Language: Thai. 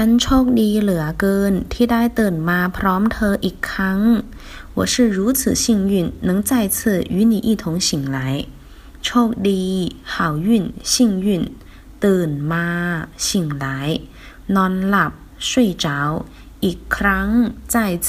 ฉันโชคดีเหลือเกินที่ได้ตื่นมาพร้อมเธออีกครั้ง我是如此幸运能再次与你一同醒来โชคดี好运幸运ตื่นมา醒来นอนหลับ睡着อีกครั้ง再次